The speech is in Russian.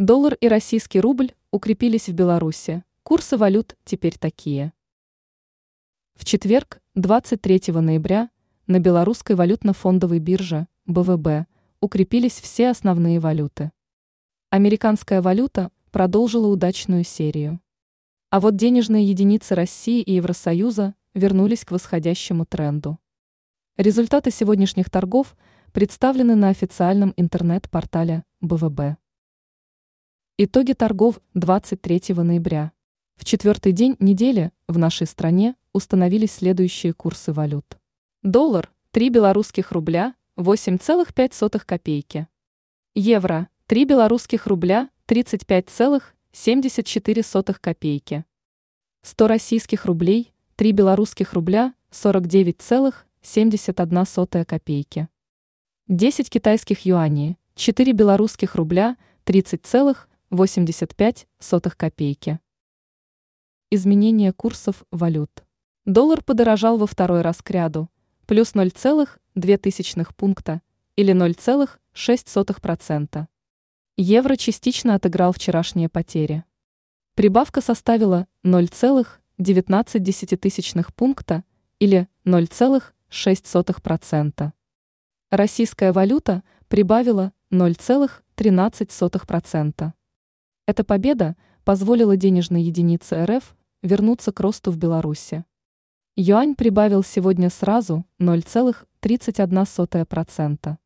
Доллар и российский рубль укрепились в Беларуси. Курсы валют теперь такие. В четверг, 23 ноября, на белорусской валютно-фондовой бирже БВБ укрепились все основные валюты. Американская валюта продолжила удачную серию. А вот денежные единицы России и Евросоюза вернулись к восходящему тренду. Результаты сегодняшних торгов представлены на официальном интернет-портале БВБ. Итоги торгов 23 ноября. В четвертый день недели в нашей стране установились следующие курсы валют. Доллар – 3 белорусских рубля 8,5 копейки. Евро – 3 белорусских рубля 35,74 копейки. 100 российских рублей – 3 белорусских рубля 49,71 копейки. 10 китайских юаней – 4 белорусских рубля 30,75 85 сотых копейки. Изменение курсов валют. Доллар подорожал во второй раз к ряду, плюс 0,2 пункта или 0,6%. Евро частично отыграл вчерашние потери. Прибавка составила 0,19 пункта или 0,6%. Российская валюта прибавила 0,13%. Эта победа позволила денежной единице РФ вернуться к росту в Беларуси. Юань прибавил сегодня сразу 0,31%.